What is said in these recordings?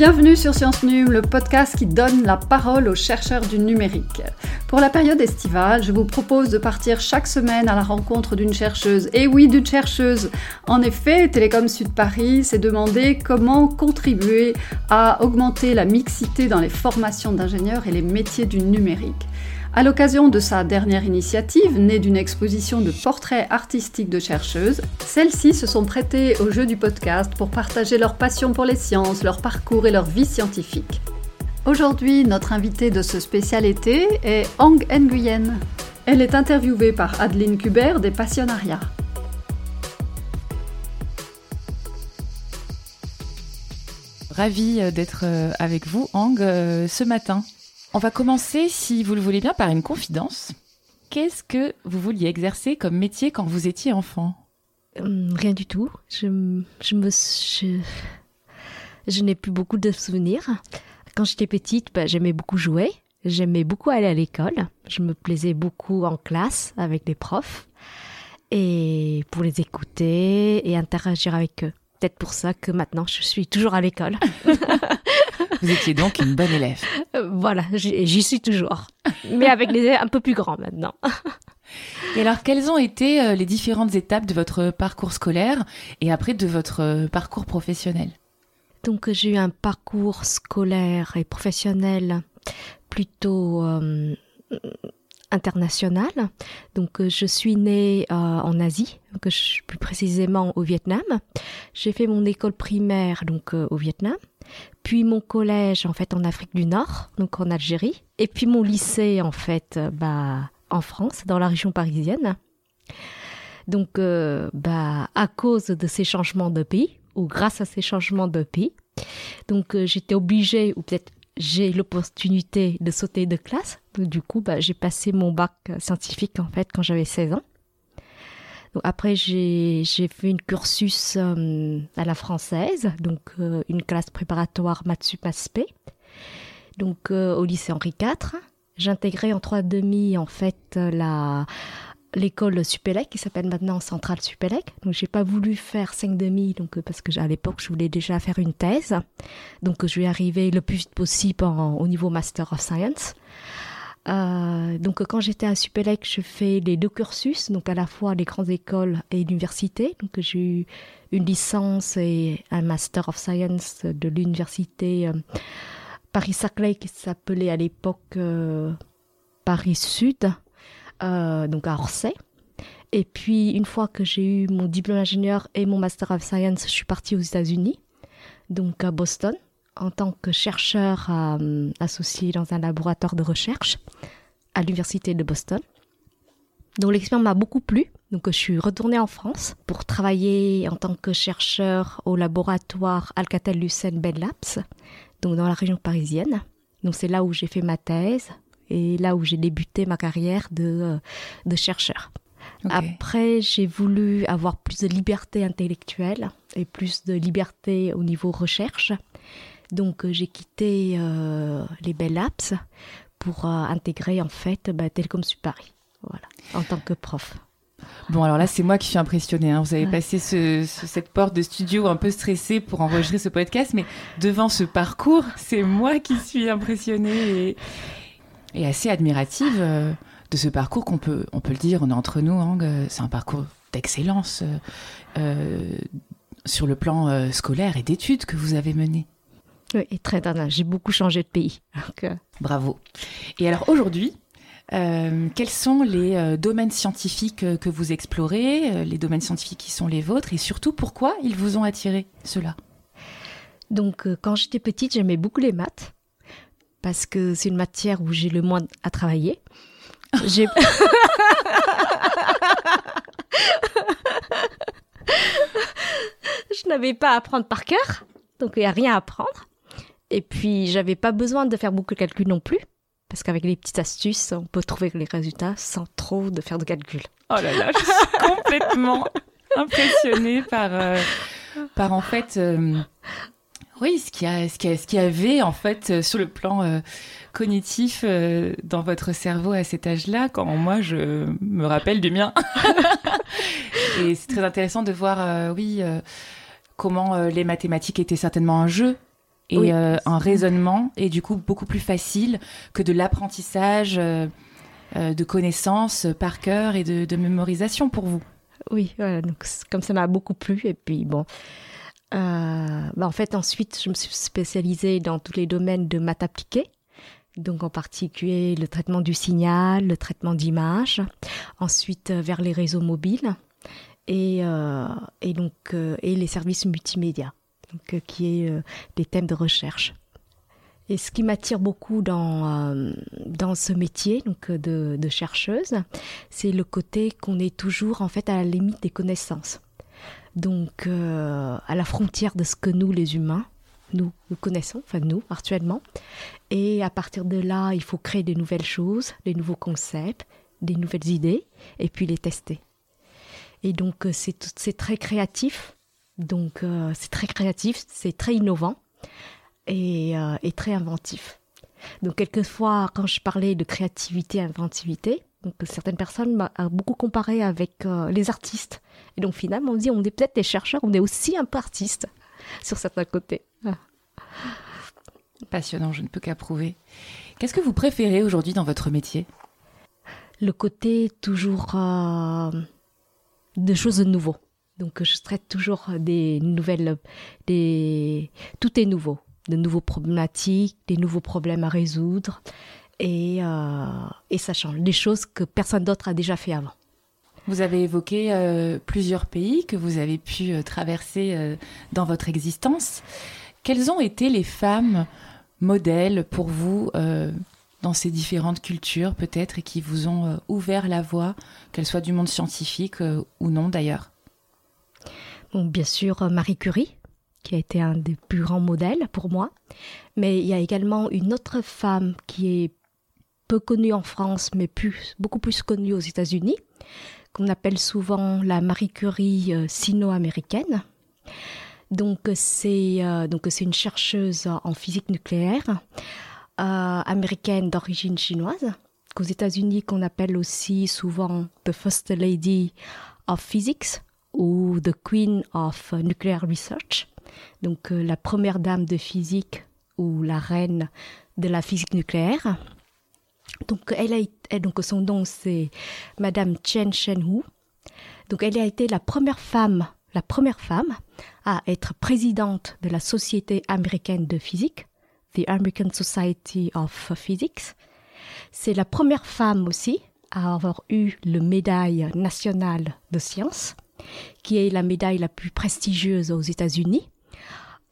Bienvenue sur Science Num, le podcast qui donne la parole aux chercheurs du numérique. Pour la période estivale, je vous propose de partir chaque semaine à la rencontre d'une chercheuse. Et oui, d'une chercheuse. En effet, Télécom Sud Paris s'est demandé comment contribuer à augmenter la mixité dans les formations d'ingénieurs et les métiers du numérique. À l'occasion de sa dernière initiative, née d'une exposition de portraits artistiques de chercheuses, celles-ci se sont prêtées au jeu du podcast pour partager leur passion pour les sciences, leur parcours et leur vie scientifique. Aujourd'hui, notre invitée de ce spécial été est Ang Nguyen. Elle est interviewée par Adeline Kubert des Passionnariats. Ravie euh, d'être euh, avec vous, Ang, euh, ce matin. On va commencer, si vous le voulez bien, par une confidence. Qu'est-ce que vous vouliez exercer comme métier quand vous étiez enfant? Hum, Rien du tout. Je, je me, je, je n'ai plus beaucoup de souvenirs. Quand j'étais petite, bah, j'aimais beaucoup jouer. J'aimais beaucoup aller à l'école. Je me plaisais beaucoup en classe avec les profs et pour les écouter et interagir avec eux. Peut-être pour ça que maintenant je suis toujours à l'école. Vous étiez donc une bonne élève. Euh, voilà, j'y suis toujours. Mais avec les élèves un peu plus grands maintenant. Et alors, quelles ont été euh, les différentes étapes de votre parcours scolaire et après de votre euh, parcours professionnel? Donc, j'ai eu un parcours scolaire et professionnel plutôt international. Donc, je suis née en Asie, plus précisément au Vietnam. J'ai fait mon école primaire donc au Vietnam puis mon collège en fait en Afrique du Nord, donc en Algérie, et puis mon lycée en fait bah en France, dans la région parisienne. Donc euh, bah à cause de ces changements de pays ou grâce à ces changements de pays, donc euh, j'étais obligée ou peut-être j'ai l'opportunité de sauter de classe. du coup, bah, j'ai passé mon bac scientifique en fait quand j'avais 16 ans après, j'ai fait une cursus euh, à la française, donc euh, une classe préparatoire Matsup donc euh, au lycée Henri IV. J'intégrais en trois demi en fait la l'école Supélec qui s'appelle maintenant Centrale Supélec. Donc j'ai pas voulu faire cinq demi donc parce que à l'époque je voulais déjà faire une thèse. Donc je vais arriver le plus vite possible au niveau Master of Science. Euh, donc quand j'étais à Supélec, je fais les deux cursus, donc à la fois les grandes écoles et l'université. Donc j'ai eu une licence et un Master of Science de l'université euh, Paris-Saclay qui s'appelait à l'époque euh, Paris Sud, donc à Orsay. Et puis une fois que j'ai eu mon diplôme d'ingénieur et mon Master of Science, je suis partie aux États-Unis, donc à Boston en tant que chercheur euh, associé dans un laboratoire de recherche à l'université de Boston. Donc l'expérience m'a beaucoup plu. Donc je suis retournée en France pour travailler en tant que chercheur au laboratoire Alcatel-Lucent Bell Labs, donc dans la région parisienne. Donc c'est là où j'ai fait ma thèse et là où j'ai débuté ma carrière de, euh, de chercheur. Après, j'ai voulu avoir plus de liberté intellectuelle et plus de liberté au niveau recherche. Donc euh, j'ai quitté euh, les Bell Apps pour euh, intégrer en fait bah, Télécom Sud Paris, voilà, en tant que prof. Bon, alors là, c'est moi qui suis impressionnée. Hein. Vous avez passé cette porte de studio un peu stressée pour enregistrer ce podcast, mais devant ce parcours, c'est moi qui suis impressionnée et, assez admirative de ce parcours qu'on peut, on peut le dire, on est entre nous, hein, c'est un parcours d'excellence sur le plan scolaire et d'études que vous avez mené. Oui, très dingue. J'ai beaucoup changé de pays. Euh, Bravo. Et alors aujourd'hui, euh, quels sont les euh, domaines scientifiques que vous explorez, les domaines scientifiques qui sont les vôtres, et surtout pourquoi ils vous ont attiré cela Donc, quand j'étais petite, j'aimais beaucoup les maths parce que c'est une matière où j'ai le moins à travailler. J'ai je n'avais pas à apprendre par cœur, donc il n'y a rien à apprendre. Et puis, j'avais pas besoin de faire beaucoup de calculs non plus. Parce qu'avec les petites astuces, on peut trouver les résultats sans trop de faire de calculs. Oh là là, je suis complètement impressionnée par, euh, par en fait, euh, oui, ce qu'il y, qu'il y avait en fait euh, sur le plan cognitif dans votre cerveau à cet âge-là, quand moi je me rappelle du mien. Et c'est très intéressant de voir, oui, comment les mathématiques étaient certainement un jeu et un raisonnement et du coup beaucoup plus facile que de l'apprentissage de connaissances par cœur et de, mémorisation pour vous. Oui, donc comme ça m'a beaucoup plu et puis bon. Bah, en fait, ensuite, je me suis spécialisée dans tous les domaines de maths appliquées donc en particulier le traitement du signal, le traitement d'image, ensuite euh, vers les réseaux mobiles et, euh, et donc euh, et les services multimédia, donc, qui est des thèmes de recherche. Et ce qui m'attire beaucoup dans, dans ce métier donc de, chercheuse, c'est le côté qu'on est toujours en fait à la limite des connaissances. Donc à la frontière de ce que nous les humains, nous, nous connaissons, enfin nous, actuellement. Et à partir de là, il faut créer des nouvelles choses, des nouveaux concepts, des nouvelles idées, et puis les tester. Et donc, euh, c'est très créatif. Donc, euh, c'est très créatif, c'est très innovant et, euh, et, très inventif. Donc, quelquefois, quand je parlais de créativité, inventivité, donc certaines personnes m'ont beaucoup comparé avec les artistes. Et donc, finalement, on dit, on est peut-être des chercheurs, on est aussi un peu artistes sur certains côtés. Passionnant, je ne peux qu'approuver. Qu'est-ce que vous préférez aujourd'hui dans votre métier? Le côté toujours euh, de choses de nouveau. Donc je traite toujours des nouvelles, tout est nouveau, de nouveaux problématiques, des nouveaux problèmes à résoudre, et, euh, et ça change, des choses que personne d'autre a déjà fait avant. Vous avez évoqué euh, plusieurs pays que vous avez pu euh, traverser dans votre existence. Quelles ont été les femmes modèles pour vous dans ces différentes cultures peut-être et qui vous ont ouvert la voie, qu'elles soient du monde scientifique ou non d'ailleurs? Bien sûr, Marie Curie, qui a été un des plus grands modèles pour moi, mais il y a également une autre femme qui est peu connue en France, mais beaucoup plus connue aux États-Unis, qu'on appelle souvent la Marie Curie euh, sino-américaine. Donc c'est euh, donc c'est une chercheuse en physique nucléaire euh, américaine d'origine chinoise qu'aux États-Unis qu'on appelle aussi souvent the first lady of physics ou the queen of nuclear research. Donc la première dame de physique ou la reine de la physique nucléaire. Donc, elle a donc son nom c'est Madame Chen Shenhu. Donc, elle a été la première femme, la première femme à être présidente de la Société américaine de physique, the American Society of Physics. C'est la première femme aussi à avoir eu le médaille nationale de sciences, qui est la médaille la plus prestigieuse aux États-Unis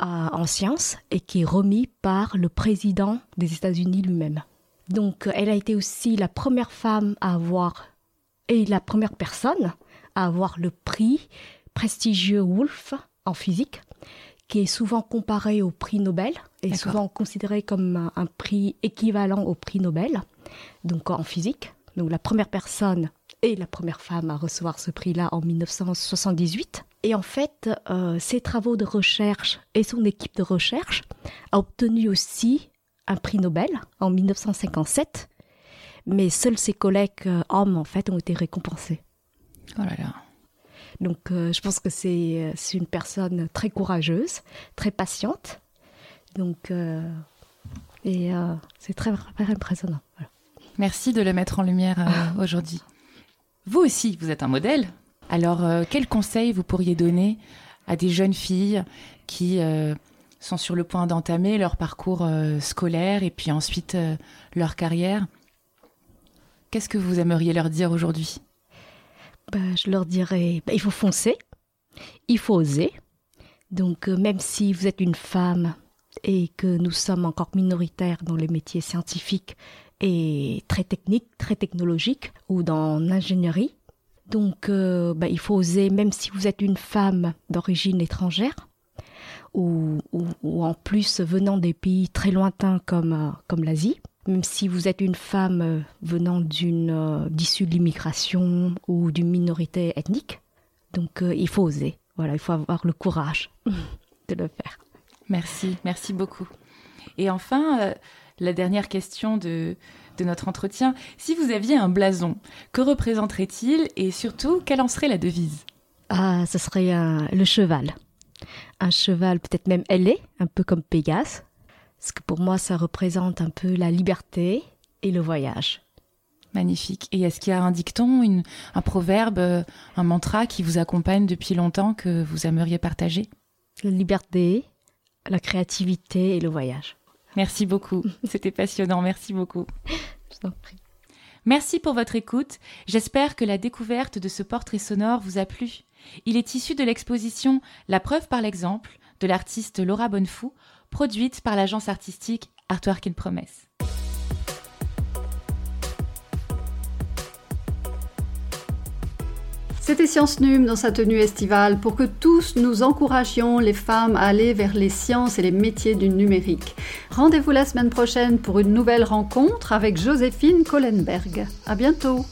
euh, en sciences et qui est remise par le président des États-Unis lui-même. Donc, elle a été aussi la première femme à avoir, et la première personne à avoir le prix prestigieux Wolf en physique, qui est souvent comparé au prix Nobel, et souvent considéré comme un, prix équivalent au prix Nobel, donc en physique. Donc, la première personne et la première femme à recevoir ce prix-là en 1978. Et en fait, euh, ses travaux de recherche et son équipe de recherche a obtenu aussi un prix Nobel en 1957, mais seuls ses collègues euh, hommes en fait ont été récompensés. Oh là là. Donc euh, je pense que c'est une personne très courageuse, très patiente. Donc et c'est très, impressionnant. Merci de le mettre en lumière aujourd'hui. Vous aussi, vous êtes un modèle. Alors, quels conseils vous pourriez donner à des jeunes filles qui sont sur le point d'entamer leur parcours euh, scolaire et puis ensuite euh, leur carrière? Qu'est-ce que vous aimeriez leur dire aujourd'hui? Bah, Je leur dirais, bah, il faut foncer, il faut oser. Donc euh, même si vous êtes une femme et que nous sommes encore minoritaires dans les métiers scientifiques et très techniques, très technologiques ou dans l'ingénierie, donc bah, il faut oser même si vous êtes une femme d'origine étrangère ou, en plus venant des pays très lointains comme, euh, comme l'Asie. Même si vous êtes une femme euh, venant d'une euh, d'issue de l'immigration ou d'une minorité ethnique, donc il faut oser. Voilà, il faut avoir le courage de le faire. Merci, merci beaucoup. Et enfin, la dernière question de, de notre entretien. Si vous aviez un blason, que représenterait-il et surtout, quelle en serait la devise? Ah, ce serait le cheval un cheval peut-être même ailé, un peu comme Pégase, Parce que pour moi, ça représente un peu la liberté et le voyage. Magnifique. Et est-ce qu'il y a un dicton, un proverbe, un mantra qui vous accompagne depuis longtemps que vous aimeriez partager? La liberté, la créativité et le voyage. Merci beaucoup. C'était passionnant. Merci beaucoup. Je t'en prie. Merci pour votre écoute. J'espère que la découverte de ce portrait sonore vous a plu. Il est issu de l'exposition La preuve par l'exemple de l'artiste Laura Bonnefou, produite par l'agence artistique Artwork in Promesse. C'était Science Num dans sa tenue estivale pour que tous nous encouragions les femmes à aller vers les sciences et les métiers du numérique. Rendez-vous la semaine prochaine pour une nouvelle rencontre avec Joséphine Kohlenberg. À bientôt!